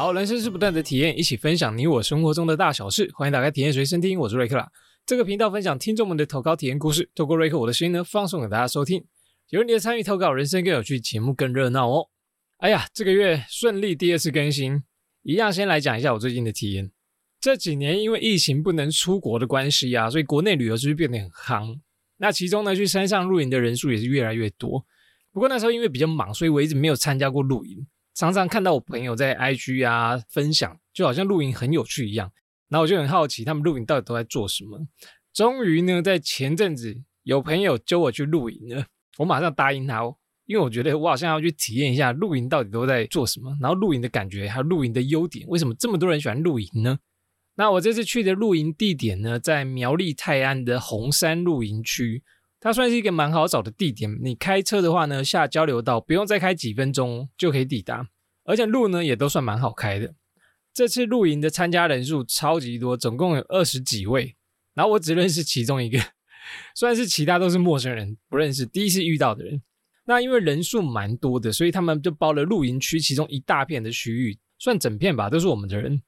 好，人生是不断的体验，一起分享你我生活中的大小事。欢迎打开体验随身听，我是瑞克啦。这个频道分享听众们的投稿体验故事，透过瑞克我的声音呢，放送给大家收听。有你的参与投稿，人生更有趣，节目更热闹哦。哎呀，这个月顺利第二次更新，一样先来讲一下我最近的体验。这几年因为疫情不能出国的关系啊，所以国内旅游就是变得很夯？那其中呢，去山上露营的人数也是越来越多。不过那时候因为比较忙，所以我一直没有参加过露营。常常看到我朋友在 IG 啊分享，就好像露营很有趣一样。然后我就很好奇，他们露营到底都在做什么。终于呢，在前阵子有朋友揪我去露营了，我马上答应他，哦，因为我觉得我好像要去体验一下露营到底都在做什么，然后露营的感觉，还有露营的优点，为什么这么多人喜欢露营呢？那我这次去的露营地点呢，在苗栗泰安的红山露营区。它算是一个蛮好找的地点，你开车的话呢，下交流道不用再开几分钟就可以抵达，而且路呢也都算蛮好开的。这次露营的参加人数超级多，总共有二十几位，然后我只认识其中一个，虽然是其他都是陌生人，不认识，第一次遇到的人。那因为人数蛮多的，所以他们就包了露营区其中一大片的区域，算整片吧，都是我们的人。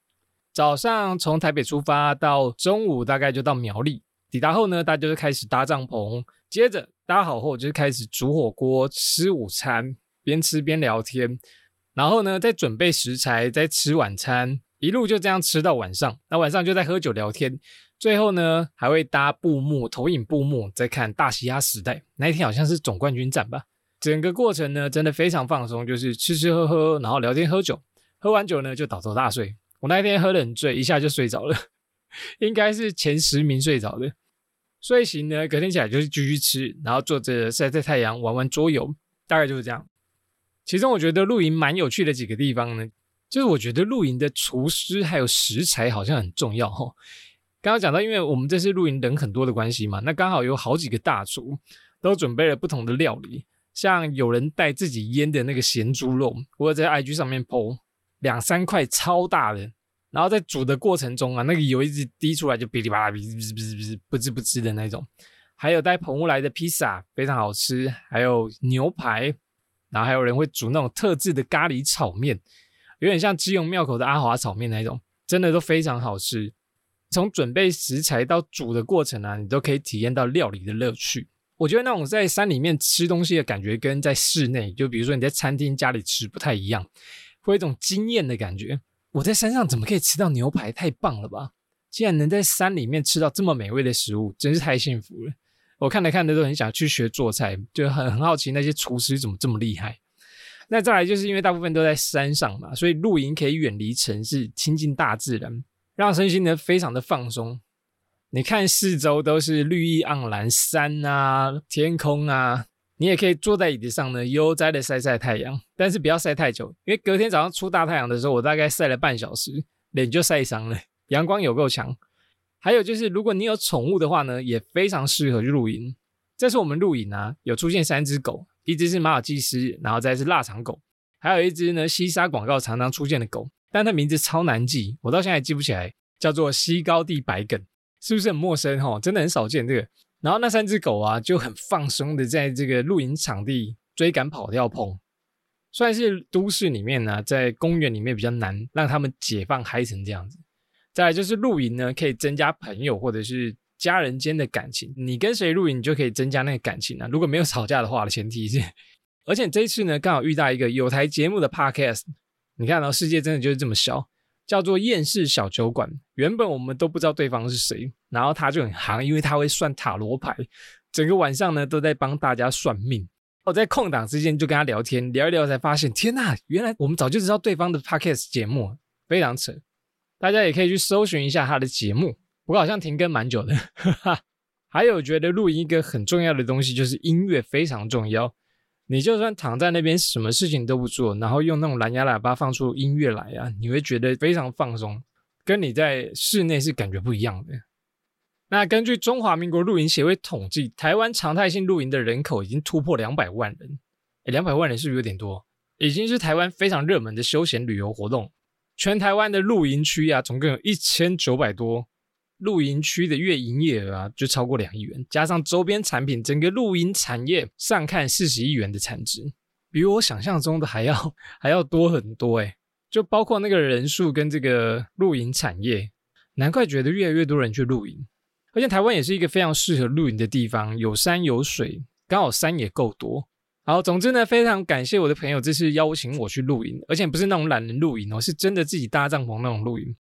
早上从台北出发，到中午大概就到苗栗。抵达后呢，大家就开始搭帐篷，接着搭好后就开始煮火锅、吃午餐，边吃边聊天，然后呢再准备食材，再吃晚餐，一路就这样吃到晚上。那晚上就在喝酒聊天，最后呢还会搭布幕投影布幕，再看《大西亚时代》。那一天好像是总冠军战吧。整个过程呢真的非常放松，就是吃吃喝喝，然后聊天喝酒，喝完酒呢就倒头大睡。我那天喝得很醉，一下就睡着了，应该是前十名睡着的。睡醒呢，隔天起来就是继续吃，然后坐着晒晒太阳，玩玩桌游，大概就是这样。其中我觉得露营蛮有趣的几个地方呢，就是我觉得露营的厨师还有食材好像很重要哈。刚刚讲到，因为我们这次露营人很多的关系嘛，那刚好有好几个大厨都准备了不同的料理，像有人带自己腌的那个咸猪肉，我在 IG 上面 PO 两三块超大的。然后在煮的过程中啊，那个油一直滴出来，就哔哩吧啦、哔哔哔哔哔不滋不滋的那种。还有带澎湖来的披萨，非常好吃。还有牛排，然后还有人会煮那种特制的咖喱炒面，有点像基隆庙口的阿华炒面那种，真的都非常好吃。从准备食材到煮的过程啊，你都可以体验到料理的乐趣。我觉得那种在山里面吃东西的感觉，跟在室内，就比如说你在餐厅家里吃不太一样，会有一种惊艳的感觉。我在山上怎么可以吃到牛排？太棒了吧！竟然能在山里面吃到这么美味的食物，真是太幸福了。我看着看着都很想去学做菜，就很很好奇那些厨师怎么这么厉害。那再来就是因为大部分都在山上嘛，所以露营可以远离城市，亲近大自然，让身心呢非常的放松。你看四周都是绿意盎然，山啊，天空啊。你也可以坐在椅子上呢，悠哉的晒晒太阳，但是不要晒太久，因为隔天早上出大太阳的时候，我大概晒了半小时，脸就晒伤了。阳光有够强。还有就是，如果你有宠物的话呢，也非常适合去露营。这次我们露营啊，有出现三只狗，一只是马尔济斯，然后再是腊肠狗，还有一只呢，西沙广告常常出现的狗，但它名字超难记，我到现在也记不起来，叫做西高地白梗，是不是很陌生哈？真的很少见这个。然后那三只狗啊，就很放松的在这个露营场地追赶、跑跳、碰，算是都市里面呢，在公园里面比较难让他们解放嗨成这样子。再来就是露营呢，可以增加朋友或者是家人间的感情。你跟谁露营，你就可以增加那个感情啊。如果没有吵架的话的前提是，而且这一次呢，刚好遇到一个有台节目的 podcast，你看到世界真的就是这么小。叫做厌世小酒馆。原本我们都不知道对方是谁，然后他就很行，因为他会算塔罗牌，整个晚上呢都在帮大家算命。我在空档之间就跟他聊天，聊一聊才发现，天呐，原来我们早就知道对方的 podcast 节目，非常扯。大家也可以去搜寻一下他的节目，不过好像停更蛮久的。哈哈还有觉得录音一个很重要的东西就是音乐非常重要。你就算躺在那边，什么事情都不做，然后用那种蓝牙喇叭放出音乐来啊，你会觉得非常放松，跟你在室内是感觉不一样的。那根据中华民国露营协会统计，台湾常态性露营的人口已经突破两百万人。两百万人是不是有点多？已经是台湾非常热门的休闲旅游活动。全台湾的露营区啊，总共有一千九百多。露营区的月营业额啊，就超过两亿元，加上周边产品，整个露营产业上看四十亿元的产值，比我想象中的还要还要多很多哎。就包括那个人数跟这个露营产业，难怪觉得越来越多人去露营。而且台湾也是一个非常适合露营的地方，有山有水，刚好山也够多。好，总之呢，非常感谢我的朋友这次邀请我去露营，而且不是那种懒人露营哦，是真的自己搭帐篷那种露营。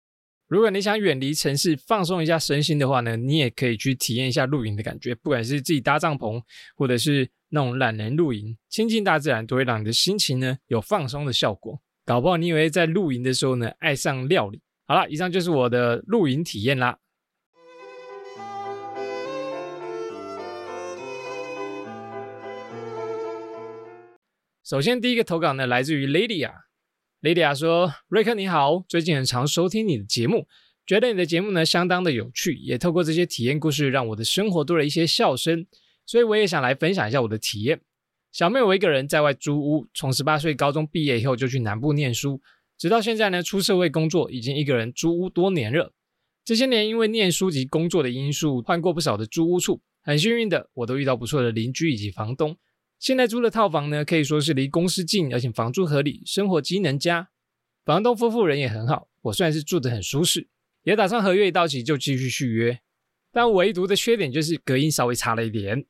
如果你想远离城市，放松一下身心的话呢，你也可以去体验一下露营的感觉，不管是自己搭帐篷，或者是那种懒人露营，亲近大自然，都会让你的心情呢有放松的效果。搞不好你以为在露营的时候呢，爱上料理。好了，以上就是我的露营体验啦。首先，第一个投稿呢，来自于 Lidia Lydia 说：“瑞克你好，最近很常收听你的节目，觉得你的节目呢相当的有趣，也透过这些体验故事，让我的生活多了一些笑声。所以我也想来分享一下我的体验。小妹我一个人在外租屋，从十八岁高中毕业以后就去南部念书，直到现在呢出社会工作，已经一个人租屋多年了。这些年因为念书及工作的因素，换过不少的租屋处，很幸运的我都遇到不错的邻居以及房东。”现在租的套房呢，可以说是离公司近，而且房租合理，生活机能佳。房东夫妇人也很好，我算是住得很舒适，也打算合约一到期就继续续约。但唯独的缺点就是隔音稍微差了一点。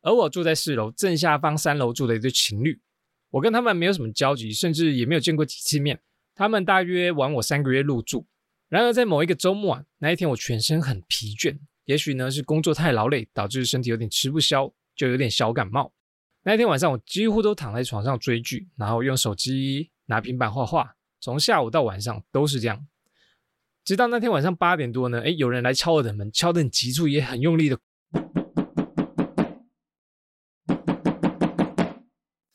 而我住在四楼，正下方三楼住的一对情侣，我跟他们没有什么交集，甚至也没有见过几次面。他们大约晚我三个月入住。然而在某一个周末啊，那一天我全身很疲倦，也许呢是工作太劳累，导致身体有点吃不消，就有点小感冒。那天晚上，我几乎都躺在床上追剧，然后用手机、拿平板画画，从下午到晚上都是这样。直到那天晚上八点多呢，哎，有人来敲我的门，敲得很急促，也很用力的。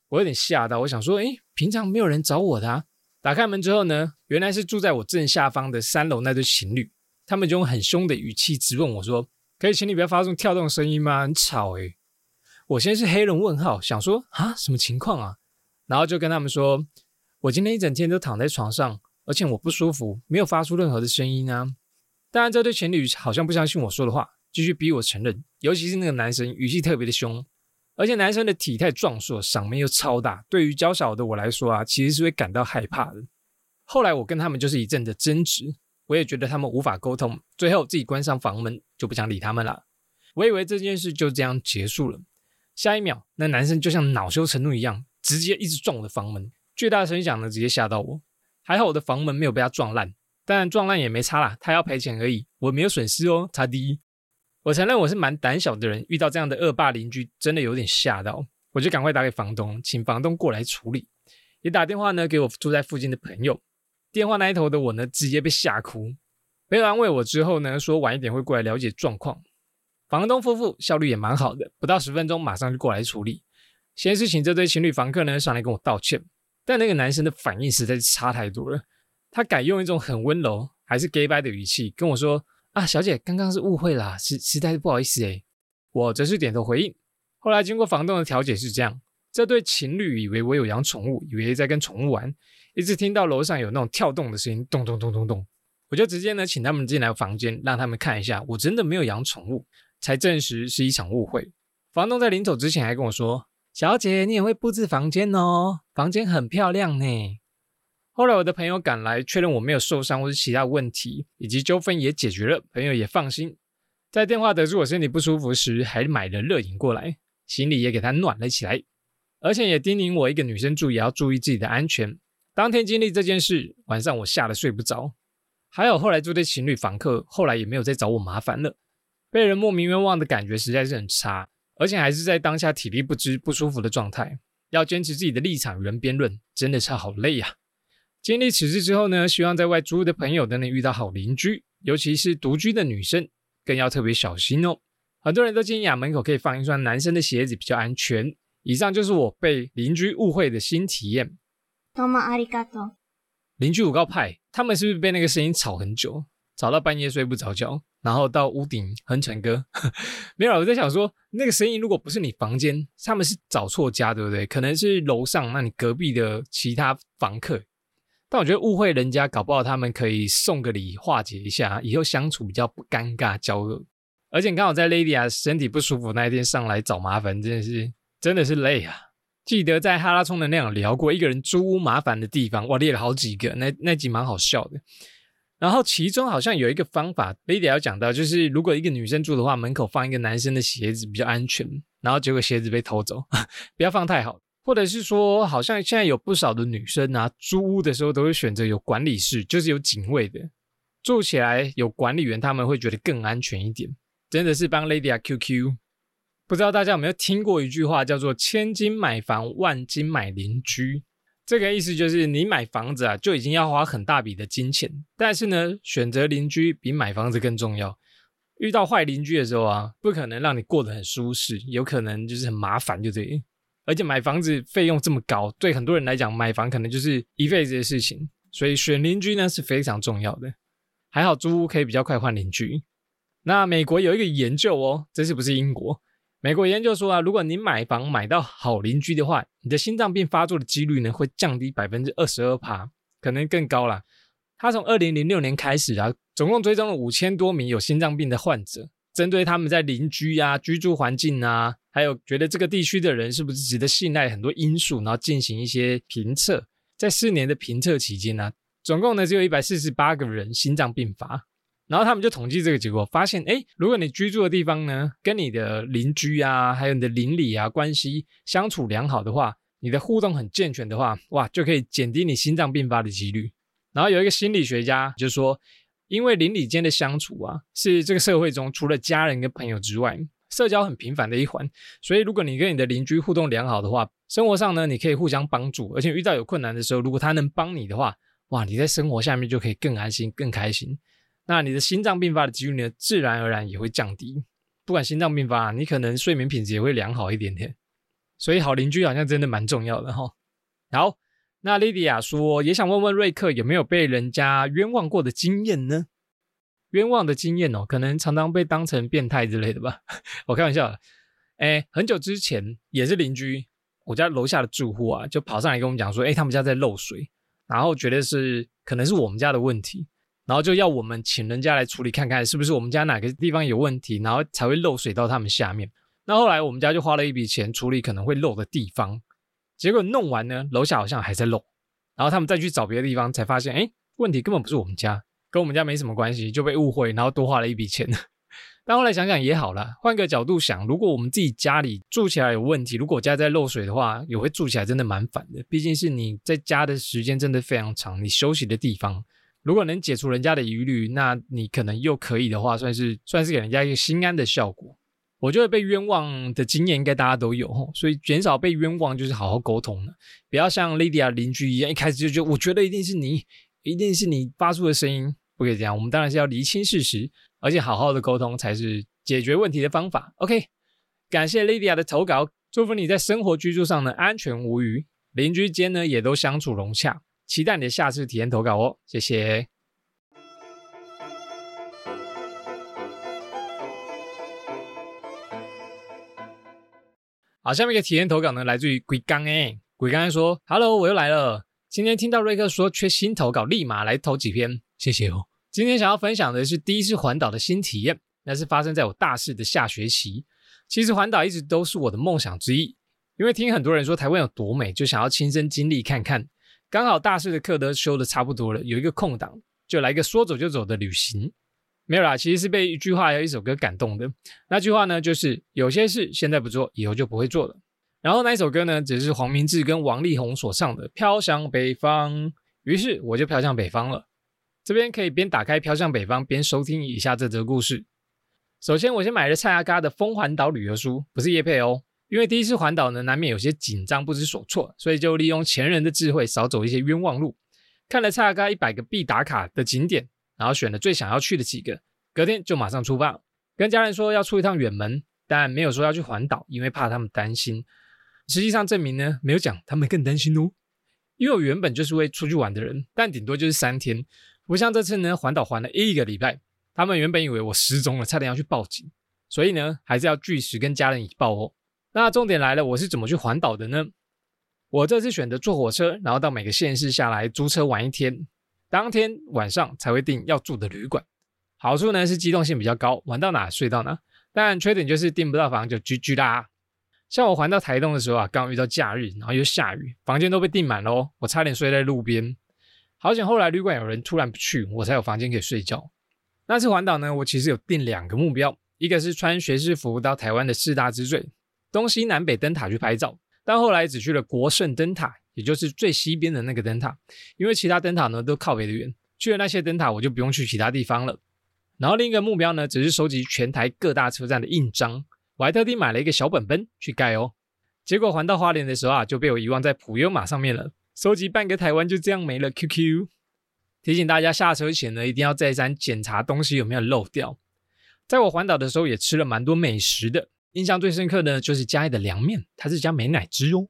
我有点吓到，我想说，哎，平常没有人找我的啊。打开门之后呢，原来是住在我正下方的三楼那对情侣，他们就用很凶的语气质问我说：“可以请你不要发出跳动声音吗？很吵哎。”我先是黑人问号，想说啊什么情况啊？然后就跟他们说，我今天一整天都躺在床上，而且我不舒服，没有发出任何的声音啊。当然，这对情侣好像不相信我说的话，继续逼我承认。尤其是那个男生，语气特别的凶，而且男生的体态壮硕，嗓门又超大，对于娇小的我来说啊，其实是会感到害怕的。后来我跟他们就是一阵的争执，我也觉得他们无法沟通，最后自己关上房门，就不想理他们了。我以为这件事就这样结束了。下一秒，那男生就像恼羞成怒一样，直接一直撞我的房门，巨大的声响呢，直接吓到我。还好我的房门没有被他撞烂，当然撞烂也没差啦，他要赔钱而已，我没有损失哦，差第一。我承认我是蛮胆小的人，遇到这样的恶霸邻居，真的有点吓到，我就赶快打给房东，请房东过来处理，也打电话呢给我住在附近的朋友。电话那一头的我呢，直接被吓哭。朋友安慰我之后呢，说晚一点会过来了解状况。房东夫妇效率也蛮好的，不到十分钟马上就过来处理。先是请这对情侣房客呢上来跟我道歉，但那个男生的反应实在是差太多了。他改用一种很温柔，还是 gay bye 的语气跟我说：“啊，小姐，刚刚是误会啦，实实在是不好意思诶。”我则是点头回应。后来经过房东的调解是这样：这对情侣以为我有养宠物，以为在跟宠物玩，一直听到楼上有那种跳动的声音，咚咚咚咚咚，我就直接呢请他们进来房间，让他们看一下，我真的没有养宠物。才证实是一场误会。房东在临走之前还跟我说：“小姐，你也会布置房间哦，房间很漂亮呢。”后来我的朋友赶来确认我没有受伤或是其他问题，以及纠纷也解决了，朋友也放心。在电话得知我身体不舒服时，还买了热饮过来，行李也给他暖了起来，而且也叮咛我一个女生住也要注意自己的安全。当天经历这件事，晚上我吓得睡不着。还有后来这对情侣房客后来也没有再找我麻烦了。被人莫名冤枉的感觉实在是很差，而且还是在当下体力不支、不舒服的状态，要坚持自己的立场与人辩论，真的是好累呀。经历此事之后呢，希望在外租屋的朋友都能遇到好邻居，尤其是独居的女生，更要特别小心哦。很多人都建议啊，门口可以放一双男生的鞋子比较安全。以上就是我被邻居误会的新体验。多么阿里嘎多！邻居五告派，他们是不是被那个声音吵很久，吵到半夜睡不着觉？然后到屋顶哼成歌，没有，我在想说，那个声音如果不是你房间，他们是找错家，对不对？可能是楼上，那你隔壁的其他房客。但我觉得误会人家，搞不好他们可以送个礼化解一下，以后相处比较不尴尬、交恶。而且刚好在 Lady 身体不舒服那一天上来找麻烦，真的是真的是累啊。记得在哈拉充能量聊过一个人租屋麻烦的地方，哇，列了好几个，那那集蛮好笑的。然后其中好像有一个方法，Lady 要讲到，就是如果一个女生住的话，门口放一个男生的鞋子比较安全。然后结果鞋子被偷走，不要放太好。或者是说，好像现在有不少的女生啊，租屋的时候都会选择有管理室，就是有警卫的，住起来有管理员，他们会觉得更安全一点。真的是帮 Lady 啊 QQ。不知道大家有没有听过一句话，叫做“千金买房，万金买邻居”。这个意思就是你买房子啊，就已经要花很大笔的金钱，但是呢，选择邻居比买房子更重要。遇到坏邻居的时候啊，不可能让你过得很舒适，有可能就是很麻烦，就对。而且买房子费用这么高，对很多人来讲，买房可能就是一辈子的事情，所以选邻居呢是非常重要的。还好租屋可以比较快换邻居。那美国有一个研究哦，这是不是英国？美国研究说啊，如果你买房买到好邻居的话，你的心脏病发作的几率呢会降低百分之二十二趴，可能更高啦。他从二零零六年开始啊，总共追踪了五千多名有心脏病的患者，针对他们在邻居啊、居住环境啊，还有觉得这个地区的人是不是值得信赖很多因素，然后进行一些评测。在四年的评测期间呢，总共呢只有一百四十八个人心脏病发。然后他们就统计这个结果，发现，哎，如果你居住的地方呢，跟你的邻居啊，还有你的邻里啊关系相处良好的话，你的互动很健全的话，哇，就可以减低你心脏病发的几率。然后有一个心理学家就说，因为邻里间的相处啊，是这个社会中除了家人跟朋友之外，社交很频繁的一环。所以如果你跟你的邻居互动良好的话，生活上呢，你可以互相帮助，而且遇到有困难的时候，如果他能帮你的话，哇，你在生活下面就可以更安心、更开心。那你的心脏病发的几率呢，自然而然也会降低。不管心脏病发，你可能睡眠品质也会良好一点点。所以好邻居好像真的蛮重要的哈。好，那莉迪亚说也想问问瑞克有没有被人家冤枉过的经验呢？冤枉的经验哦，可能常常被当成变态之类的吧。我开玩笑。哎，很久之前也是邻居，我家楼下的住户啊，就跑上来跟我们讲说，哎，他们家在漏水，然后觉得是可能是我们家的问题。然后就要我们请人家来处理，看看是不是我们家哪个地方有问题，然后才会漏水到他们下面。那后来我们家就花了一笔钱处理可能会漏的地方，结果弄完呢，楼下好像还在漏。然后他们再去找别的地方，才发现，哎，问题根本不是我们家，跟我们家没什么关系，就被误会，然后多花了一笔钱。但后来想想也好了，换个角度想，如果我们自己家里住起来有问题，如果家在漏水的话，也会住起来真的蛮烦的。毕竟是你在家的时间真的非常长，你休息的地方。如果能解除人家的疑虑，那你可能又可以的话，算是算是给人家一个心安的效果。我觉得被冤枉的经验应该大家都有，所以减少被冤枉就是好好沟通了，不要像 Lydia 邻居一样，一开始就觉得我觉得一定是你，一定是你发出的声音，不可以这样。我们当然是要厘清事实，而且好好的沟通才是解决问题的方法。OK，感谢 Lydia 的投稿，祝福你在生活居住上呢安全无虞，邻居间呢也都相处融洽。期待你的下次体验投稿哦，谢谢。好，下面一个体验投稿呢，来自于鬼刚哎，鬼刚说：“Hello，我又来了。今天听到瑞克说缺新投稿，立马来投几篇，谢谢哦。今天想要分享的是第一次环岛的新体验，那是发生在我大四的下学期。其实环岛一直都是我的梦想之一，因为听很多人说台湾有多美，就想要亲身经历看看。”刚好大四的课都修的差不多了，有一个空档，就来个说走就走的旅行。没有啦，其实是被一句话还有一首歌感动的。那句话呢，就是有些事现在不做，以后就不会做了。然后那一首歌呢，只是黄明志跟王力宏所唱的《飘向北方》。于是我就飘向北方了。这边可以边打开《飘向北方》边收听以下这则故事。首先，我先买了蔡阿嘎的《风环岛旅游书》，不是叶佩哦。因为第一次环岛呢，难免有些紧张、不知所措，所以就利用前人的智慧，少走一些冤枉路。看了差嘎一百个必打卡的景点，然后选了最想要去的几个，隔天就马上出发，跟家人说要出一趟远门，但没有说要去环岛，因为怕他们担心。实际上证明呢，没有讲，他们更担心哦。因为我原本就是会出去玩的人，但顶多就是三天，不像这次呢，环岛环了一个礼拜。他们原本以为我失踪了，差点要去报警，所以呢，还是要据实跟家人以报哦。那重点来了，我是怎么去环岛的呢？我这次选择坐火车，然后到每个县市下来租车玩一天，当天晚上才会订要住的旅馆。好处呢是机动性比较高，玩到哪睡到哪。但缺点就是订不到房就 GG 啦。像我环到台东的时候啊，刚遇到假日，然后又下雨，房间都被订满喽，我差点睡在路边。好险后来旅馆有人突然不去，我才有房间可以睡觉。那次环岛呢，我其实有定两个目标，一个是穿学士服到台湾的四大之最东西南北灯塔去拍照，但后来只去了国圣灯塔，也就是最西边的那个灯塔，因为其他灯塔呢都靠北的远，去了那些灯塔我就不用去其他地方了。然后另一个目标呢，只是收集全台各大车站的印章。我还特地买了一个小本本去盖哦，结果还到花莲的时候啊，就被我遗忘在普悠玛上面了。收集半个台湾就这样没了。QQ 提醒大家下车前呢，一定要再三检查东西有没有漏掉。在我环岛的时候也吃了蛮多美食的，印象最深刻的就是嘉义的凉面，它是加美乃滋哦，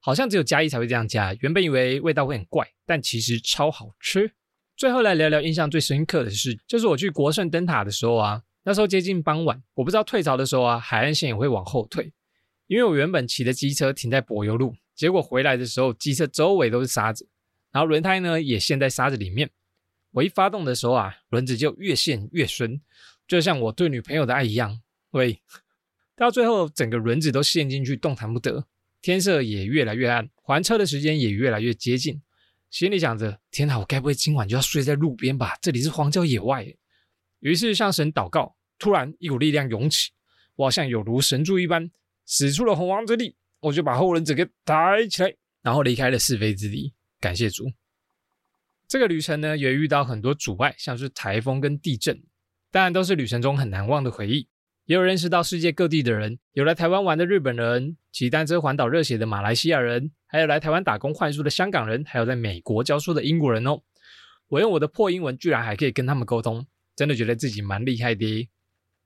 好像只有嘉义才会这样加。原本以为味道会很怪，但其实超好吃。最后来聊聊印象最深刻的事，就是我去国盛灯塔的时候啊。那时候接近傍晚，我不知道退潮的时候啊，海岸线也会往后退。因为我原本骑的机车停在柏油路，结果回来的时候，机车周围都是沙子，然后轮胎呢也陷在沙子里面。我一发动的时候啊，轮子就越陷越深，就像我对女朋友的爱一样。喂，到最后整个轮子都陷进去，动弹不得。天色也越来越暗，还车的时间也越来越接近，心里想着：天哪，我该不会今晚就要睡在路边吧？这里是荒郊野外。于是向神祷告。突然，一股力量涌起，我好像有如神助一般，使出了洪荒之力，我就把后轮子给抬起来，然后离开了是非之地。感谢主。这个旅程呢，也遇到很多阻碍，像是台风跟地震，当然都是旅程中很难忘的回忆。也有认识到世界各地的人，有来台湾玩的日本人，骑单车环岛热血的马来西亚人，还有来台湾打工换书的香港人，还有在美国教书的英国人哦。我用我的破英文，居然还可以跟他们沟通，真的觉得自己蛮厉害的。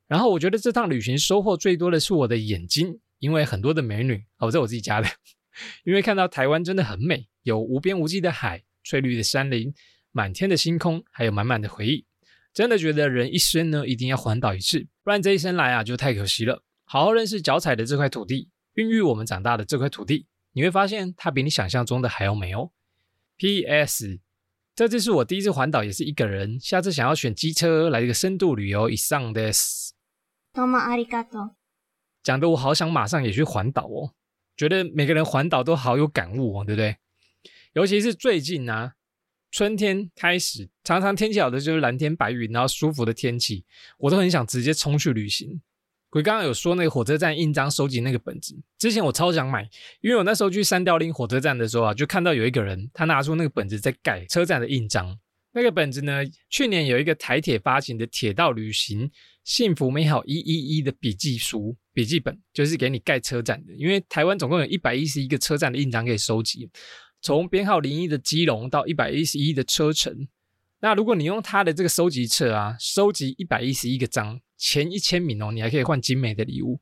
然后我觉得这趟旅行收获最多的是我的眼睛，因为很多的美女哦，这我自己加的。因为看到台湾真的很美，有无边无际的海、翠绿的山林、满天的星空，还有满满的回忆。真的觉得人一生呢一定要环岛一次，不然这一生来啊就太可惜了。好好认识脚踩的这块土地，孕育我们长大的这块土地，你会发现它比你想象中的还要美哦。P.S. 这次是我第一次环岛，也是一个人。下次想要选机车来一个深度旅游，以上的。多么阿里嘎多！讲的我好想马上也去环岛哦，觉得每个人环岛都好有感悟哦，对不对？尤其是最近啊，春天开始，常常天气好的就是蓝天白云，然后舒服的天气，我都很想直接冲去旅行。鬼刚刚有说那个火车站印章收集那个本子，之前我超想买，因为我那时候去三吊岭火车站的时候啊，就看到有一个人他拿出那个本子在盖车站的印章。那个本子呢，去年有一个台铁发行的铁道旅行。幸福美好一一一的笔记书、笔记本，就是给你盖车站的。因为台湾总共有一百一十一个车站的印章可以收集，从编号零一的基隆到一百一十一的车程。那如果你用它的这个收集册啊，收集一百一十一个章，前一千名哦，你还可以换精美的礼物。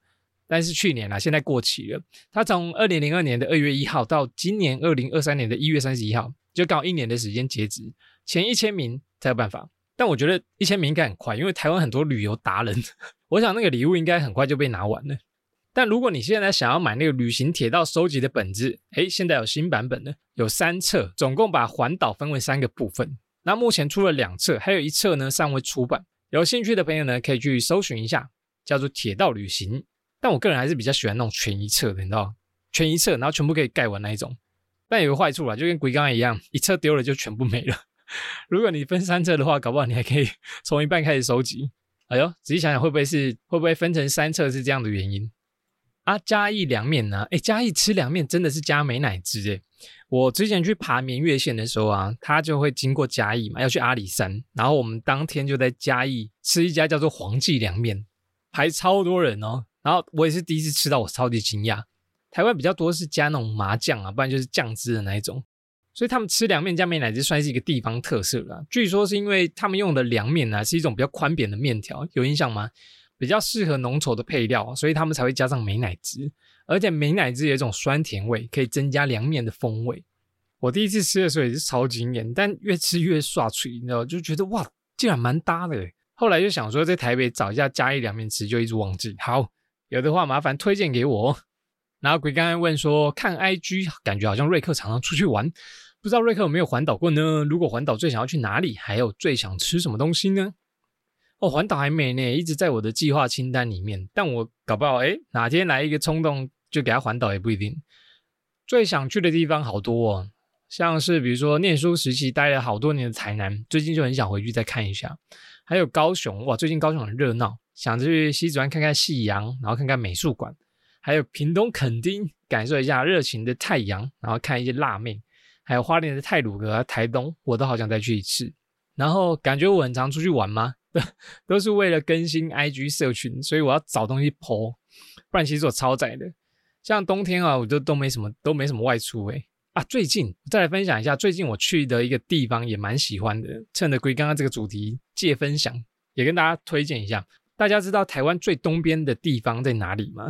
但是去年啊，现在过期了。它从二零零二年的二月一号到今年二零二三年的一月三十一号，就刚好一年的时间截止，前一千名才有办法。但我觉得一千名应该很快，因为台湾很多旅游达人，我想那个礼物应该很快就被拿完了。但如果你现在想要买那个旅行铁道收集的本子，诶，现在有新版本了，有三册，总共把环岛分为三个部分。那目前出了两册，还有一册呢尚未出版。有兴趣的朋友呢，可以去搜寻一下，叫做《铁道旅行》。但我个人还是比较喜欢那种全一册的，你知道全一册，然后全部可以盖完那一种。但有个坏处啊，就跟鬼刚刚一样，一册丢了就全部没了。如果你分三册的话，搞不好你还可以 从一半开始收集。哎呦，仔细想想，会不会是会不会分成三册是这样的原因啊？嘉义凉面呢？哎，嘉义吃凉面真的是加美乃滋哎！我之前去爬绵月线的时候啊，他就会经过嘉义嘛，要去阿里山，然后我们当天就在嘉义吃一家叫做黄记凉面，排超多人哦。然后我也是第一次吃到，我超级惊讶。台湾比较多是加那种麻酱啊，不然就是酱汁的那一种。所以他们吃凉面加美乃滋算是一个地方特色了。据说是因为他们用的凉面呢是一种比较宽扁的面条，有印象吗？比较适合浓稠的配料，所以他们才会加上美乃滋。而且美乃滋有一种酸甜味，可以增加凉面的风味。我第一次吃的时候也是超惊艳，但越吃越刷脆，你知道，就觉得哇，竟然蛮搭的。后来就想说在台北找一下嘉义凉面吃，就一直忘记。好，有的话麻烦推荐给我。然后鬼刚才问说，看 IG 感觉好像瑞克常常出去玩，不知道瑞克有没有环岛过呢？如果环岛最想要去哪里？还有最想吃什么东西呢？哦，环岛还没呢，一直在我的计划清单里面。但我搞不好哎，哪天来一个冲动，就给他环岛也不一定。最想去的地方好多哦，像是比如说念书时期待了好多年的台南，最近就很想回去再看一下。还有高雄，哇，最近高雄很热闹，想去西子湾看看夕阳，然后看看美术馆。还有屏东垦丁，感受一下热情的太阳，然后看一些辣妹。还有花莲的泰鲁阁、台东，我都好想再去一次。然后感觉我很常出去玩吗？都是为了更新 IG 社群，所以我要找东西 po，不然其实我超载的。像冬天啊，我就都没什么都没什么外出诶。啊，最近再来分享一下，最近我去的一个地方也蛮喜欢的。趁着归刚刚这个主题借分享，也跟大家推荐一下。大家知道台湾最东边的地方在哪里吗？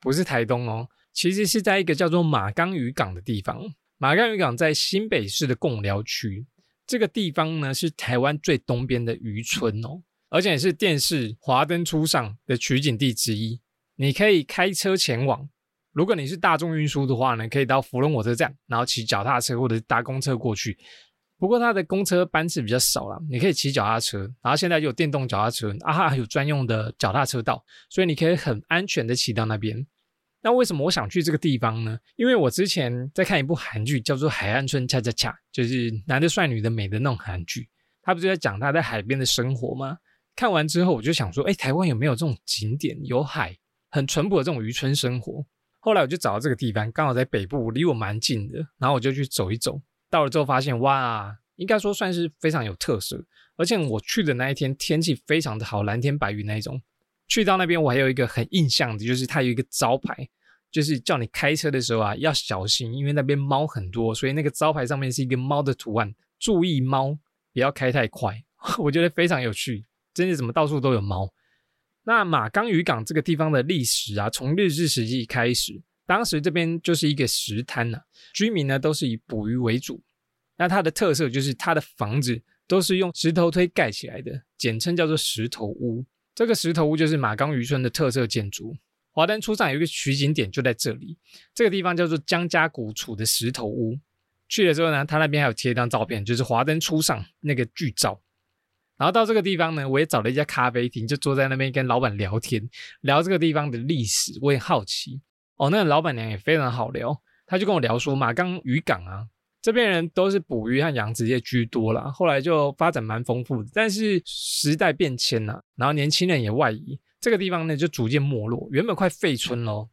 不是台东哦，其实是在一个叫做马冈渔港的地方。马冈渔港在新北市的贡寮区。这个地方呢是台湾最东边的渔村哦，而且也是电视《华灯初上》的取景地之一。你可以开车前往，如果你是大众运输的话呢，可以到福隆火车站，然后骑脚踏车或者搭公车过去。不过它的公车班次比较少了，你可以骑脚踏车。然后现在有电动脚踏车啊，还有专用的脚踏车道，所以你可以很安全的骑到那边。那为什么我想去这个地方呢？因为我之前在看一部韩剧，叫做《海岸村恰恰恰》，就是男的帅、女的美的那种韩剧。他不是在讲他在海边的生活吗？看完之后，我就想说，哎，台湾有没有这种景点，有海，很淳朴的这种渔村生活？后来我就找到这个地方，刚好在北部，离我蛮近的。然后我就去走一走，到了之后发现，哇，应该说算是非常有特色。而且我去的那一天天气非常的好，蓝天白云那一种。去到那边，我还有一个很印象的，就是它有一个招牌。就是叫你开车的时候啊，要小心，因为那边猫很多，所以那个招牌上面是一个猫的图案，注意猫，不要开太快。我觉得非常有趣，真的怎么到处都有猫。那马冈渔港这个地方的历史啊，从日治时期开始，当时这边就是一个石滩呐，居民呢都是以捕鱼为主。那它的特色就是它的房子都是用石头堆盖起来的，简称叫做石头屋。这个石头屋就是马冈渔村的特色建筑。华灯初上有一个取景点就在这里，这个地方叫做江家谷楚的石头屋。去了之后呢，他那边还有贴一张照片，就是华灯初上那个剧照。然后到这个地方呢，我也找了一家咖啡厅，就坐在那边跟老板聊天，聊这个地方的历史。我也好奇哦，那个老板娘也非常好聊，他就跟我聊说，马冈渔港啊，这边人都是捕鱼和养殖业居多啦，后来就发展蛮丰富的。但是时代变迁了，然后年轻人也外移。这个地方呢就逐渐没落，原本快废村喽。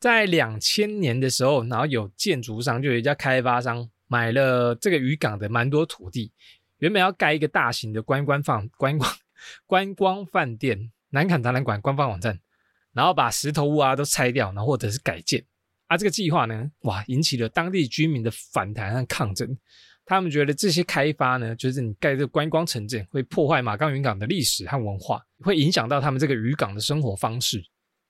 在两千年的时候，然后有建筑商就有一家开发商买了这个渔港的蛮多土地，原本要盖一个大型的观光放观光观光饭店、南坎展览馆官方网站，然后把石头屋啊都拆掉，然后或者是改建啊。这个计划呢，哇，引起了当地居民的反弹和抗争。他们觉得这些开发呢，就是你盖这个观光城镇，会破坏马冈渔港的历史和文化，会影响到他们这个渔港的生活方式。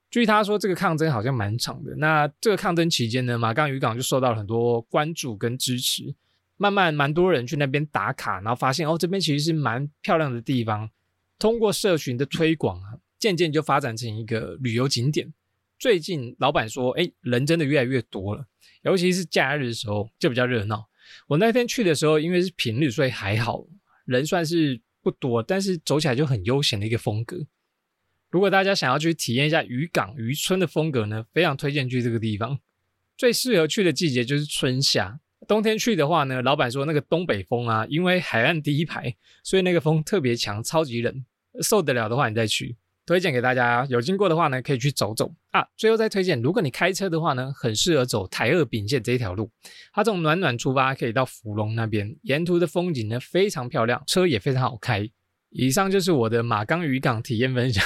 据他说，这个抗争好像蛮长的。那这个抗争期间呢，马冈渔港就受到了很多关注跟支持，慢慢蛮多人去那边打卡，然后发现哦，这边其实是蛮漂亮的地方。通过社群的推广啊，渐渐就发展成一个旅游景点。最近老板说，哎，人真的越来越多了，尤其是假日的时候就比较热闹。我那天去的时候，因为是平日，所以还好，人算是不多，但是走起来就很悠闲的一个风格。如果大家想要去体验一下渔港渔村的风格呢，非常推荐去这个地方。最适合去的季节就是春夏，冬天去的话呢，老板说那个东北风啊，因为海岸第一排，所以那个风特别强，超级冷，受得了的话你再去。推荐给大家，有经过的话呢，可以去走走啊。最后再推荐，如果你开车的话呢，很适合走台二丙线这一条路。它从暖暖出发，可以到福隆那边，沿途的风景呢非常漂亮，车也非常好开。以上就是我的马冈渔港体验分享，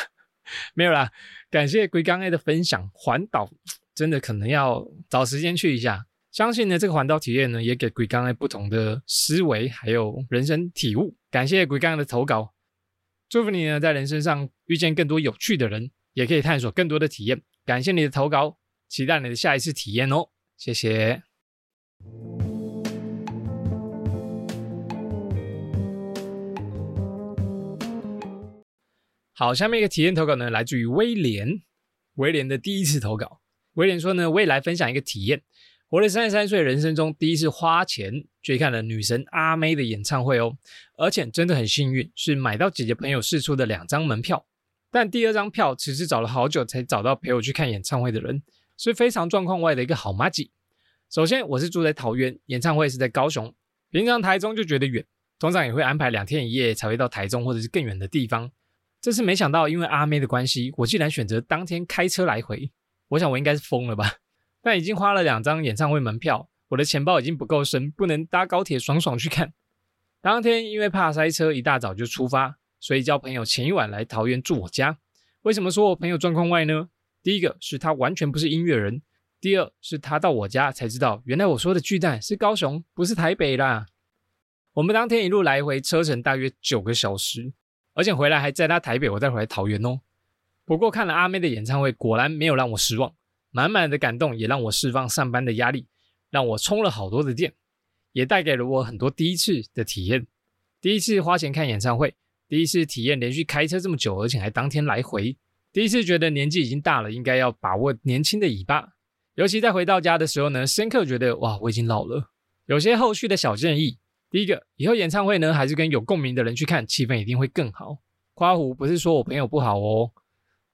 没有啦。感谢龟刚 A 的分享，环岛真的可能要找时间去一下。相信呢，这个环岛体验呢，也给龟刚 A 不同的思维还有人生体悟。感谢龟刚 A 的投稿。祝福你呢，在人生上遇见更多有趣的人，也可以探索更多的体验。感谢你的投稿，期待你的下一次体验哦。谢谢。好，下面一个体验投稿呢，来自于威廉。威廉的第一次投稿，威廉说呢，我也来分享一个体验。活了三十三岁，人生中第一次花钱去看了女神阿妹的演唱会哦，而且真的很幸运，是买到姐姐朋友试出的两张门票。但第二张票，其实找了好久才找到陪我去看演唱会的人。是非常状况外的一个好妈吉。首先，我是住在桃园，演唱会是在高雄，平常台中就觉得远，通常也会安排两天一夜才会到台中或者是更远的地方。这次没想到，因为阿妹的关系，我竟然选择当天开车来回。我想我应该是疯了吧？但已经花了两张演唱会门票，我的钱包已经不够深，不能搭高铁爽爽去看。当天因为怕塞车，一大早就出发，所以叫朋友前一晚来桃园住我家。为什么说我朋友状况外呢？第一个是他完全不是音乐人，第二是他到我家才知道，原来我说的巨蛋是高雄，不是台北啦。我们当天一路来回车程大约九个小时，而且回来还在他台北，我再回来桃园哦。不过看了阿妹的演唱会，果然没有让我失望，满满的感动也让我释放上班的压力，让我充了好多的电。也带给了我很多第一次的体验，第一次花钱看演唱会，第一次体验连续开车这么久，而且还当天来回，第一次觉得年纪已经大了，应该要把握年轻的尾巴。尤其在回到家的时候呢，深刻觉得哇，我已经老了。有些后续的小建议，第一个，以后演唱会呢，还是跟有共鸣的人去看，气氛一定会更好。夸胡不是说我朋友不好哦。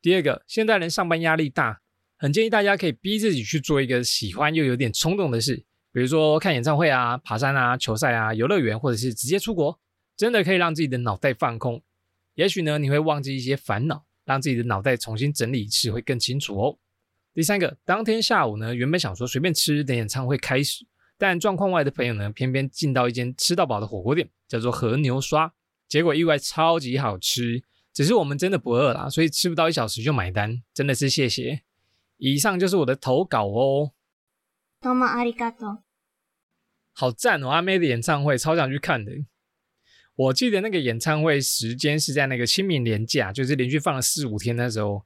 第二个，现代人上班压力大，很建议大家可以逼自己去做一个喜欢又有点冲动的事。比如说看演唱会啊、爬山啊、球赛啊、游乐园，或者是直接出国，真的可以让自己的脑袋放空。也许呢，你会忘记一些烦恼，让自己的脑袋重新整理一次会更清楚哦。第三个，当天下午呢，原本想说随便吃等演唱会开始，但状况外的朋友呢，偏偏进到一间吃到饱的火锅店，叫做和牛刷，结果意外超级好吃。只是我们真的不饿啦，所以吃不到一小时就买单，真的是谢谢。以上就是我的投稿哦。多么阿里嘎多，好赞哦！阿妹的演唱会超想去看的。我记得那个演唱会时间是在那个清明连假，就是连续放了四五天那时候，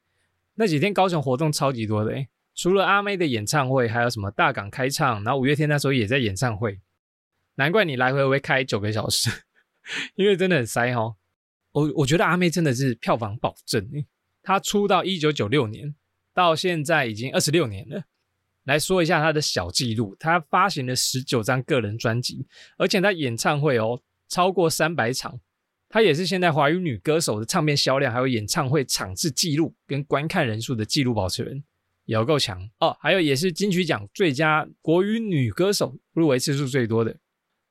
那几天高雄活动超级多的。除了阿妹的演唱会，还有什么大港开唱，然后五月天那时候也在演唱会。难怪你来回会开九个小时，因为真的很塞哦。我我觉得阿妹真的是票房保证。她出道一九九六年，到现在已经二十六年了。来说一下他的小记录，他发行了十九张个人专辑，而且他演唱会哦超过三百场，他也是现在华语女歌手的唱片销量还有演唱会场次记录跟观看人数的记录保持人，有够强哦！还有也是金曲奖最佳国语女歌手入围次数最多的，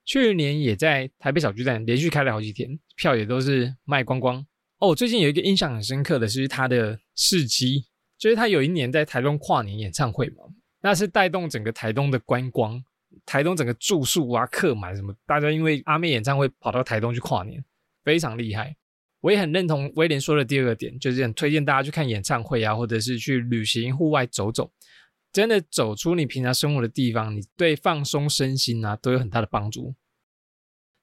去年也在台北小巨蛋连续开了好几天，票也都是卖光光哦。最近有一个印象很深刻的是他的事迹，就是他有一年在台东跨年演唱会嘛。那是带动整个台东的观光，台东整个住宿啊、客满什么，大家因为阿妹演唱会跑到台东去跨年，非常厉害。我也很认同威廉说的第二个点，就是很推荐大家去看演唱会啊，或者是去旅行、户外走走，真的走出你平常生活的地方，你对放松身心啊都有很大的帮助。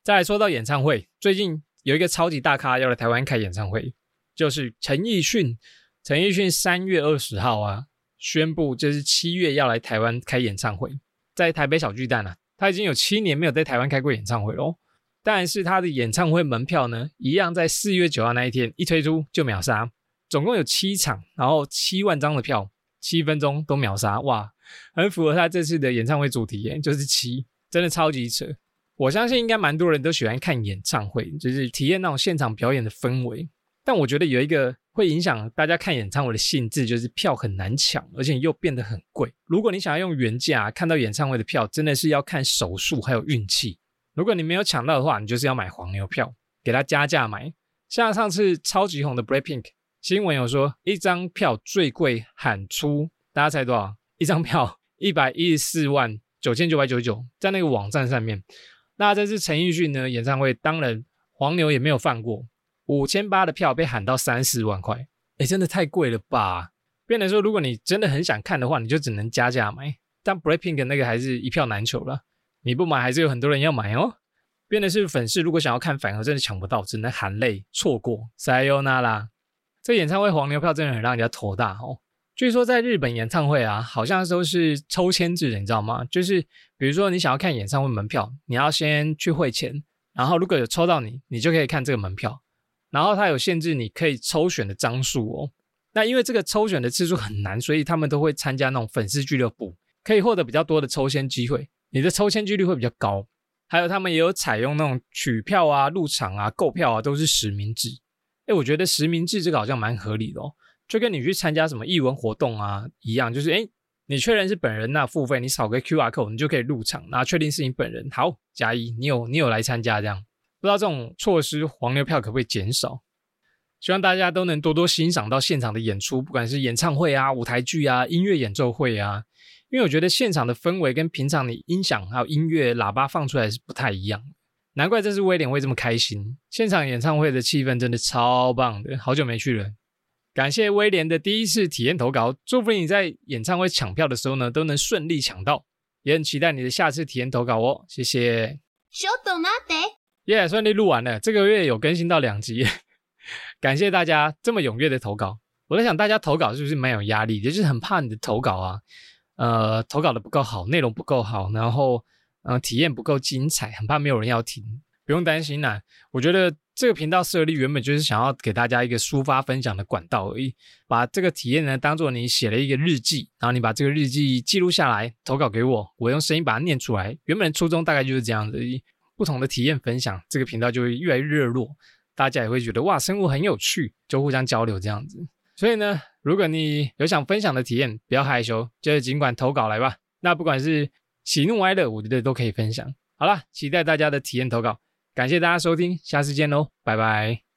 再来说到演唱会，最近有一个超级大咖要来台湾开演唱会，就是陈奕迅。陈奕迅三月二十号啊。宣布就是七月要来台湾开演唱会，在台北小巨蛋啊，他已经有七年没有在台湾开过演唱会喽。但是他的演唱会门票呢，一样在四月九号那一天一推出就秒杀，总共有七场，然后七万张的票，七分钟都秒杀，哇，很符合他这次的演唱会主题耶，就是七，真的超级扯。我相信应该蛮多人都喜欢看演唱会，就是体验那种现场表演的氛围。但我觉得有一个。会影响大家看演唱会的性质，就是票很难抢，而且又变得很贵。如果你想要用原价看到演唱会的票，真的是要看手速还有运气。如果你没有抢到的话，你就是要买黄牛票，给他加价买。像上次超级红的 Blackpink 新闻有说，一张票最贵喊出，大家猜多少？一张票 一百一十四万九千九百九十九，在那个网站上面。那这次陈奕迅呢演唱会，当然黄牛也没有放过。五千八的票被喊到三四万块，哎，真的太贵了吧！变得说，如果你真的很想看的话，你就只能加价买。但 Breaking 那个还是一票难求了，你不买还是有很多人要买哦。变的是粉丝如果想要看，反而真的抢不到，只能含泪错过。塞尤那拉，这演唱会黄牛票真的很让人家头大哦。据说在日本演唱会啊，好像都是抽签制的，你知道吗？就是比如说你想要看演唱会门票，你要先去汇钱，然后如果有抽到你，你就可以看这个门票。然后它有限制，你可以抽选的张数哦。那因为这个抽选的次数很难，所以他们都会参加那种粉丝俱乐部，可以获得比较多的抽签机会，你的抽签几率会比较高。还有他们也有采用那种取票啊、入场啊、购票啊，都是实名制。哎，我觉得实名制这个好像蛮合理的哦，就跟你去参加什么艺文活动啊一样，就是哎，你确认是本人，那付费，你扫个 QR code，你就可以入场，然后确定是你本人，好加一，你有你有来参加这样。不知道这种措施黄牛票可不可以减少？希望大家都能多多欣赏到现场的演出，不管是演唱会啊、舞台剧啊、音乐演奏会啊，因为我觉得现场的氛围跟平常你音响还有音乐喇叭放出来是不太一样。难怪这次威廉会这么开心，现场演唱会的气氛真的超棒的，好久没去了。感谢威廉的第一次体验投稿，祝福你在演唱会抢票的时候呢都能顺利抢到，也很期待你的下次体验投稿哦，谢谢。耶，顺利录完了，这个月有更新到两集。感谢大家这么踊跃的投稿。我在想，大家投稿是不是蛮有压力？就是很怕你的投稿啊，呃，投稿的不够好，内容不够好，然后，呃，体验不够精彩，很怕没有人要听。不用担心啦，我觉得这个频道设立原本就是想要给大家一个抒发分享的管道而已。把这个体验呢当做你写了一个日记，然后你把这个日记记录下来，投稿给我，我用声音把它念出来。原本的初衷大概就是这样子，不同的体验分享，这个频道就会越来越热络。大家也会觉得哇，生物很有趣，就互相交流这样子。所以呢，如果你有想分享的体验，不要害羞，就尽管投稿来吧。那不管是喜怒哀乐，我觉得都可以分享。好啦，期待大家的体验投稿，感谢大家收听，下次见喽，拜拜。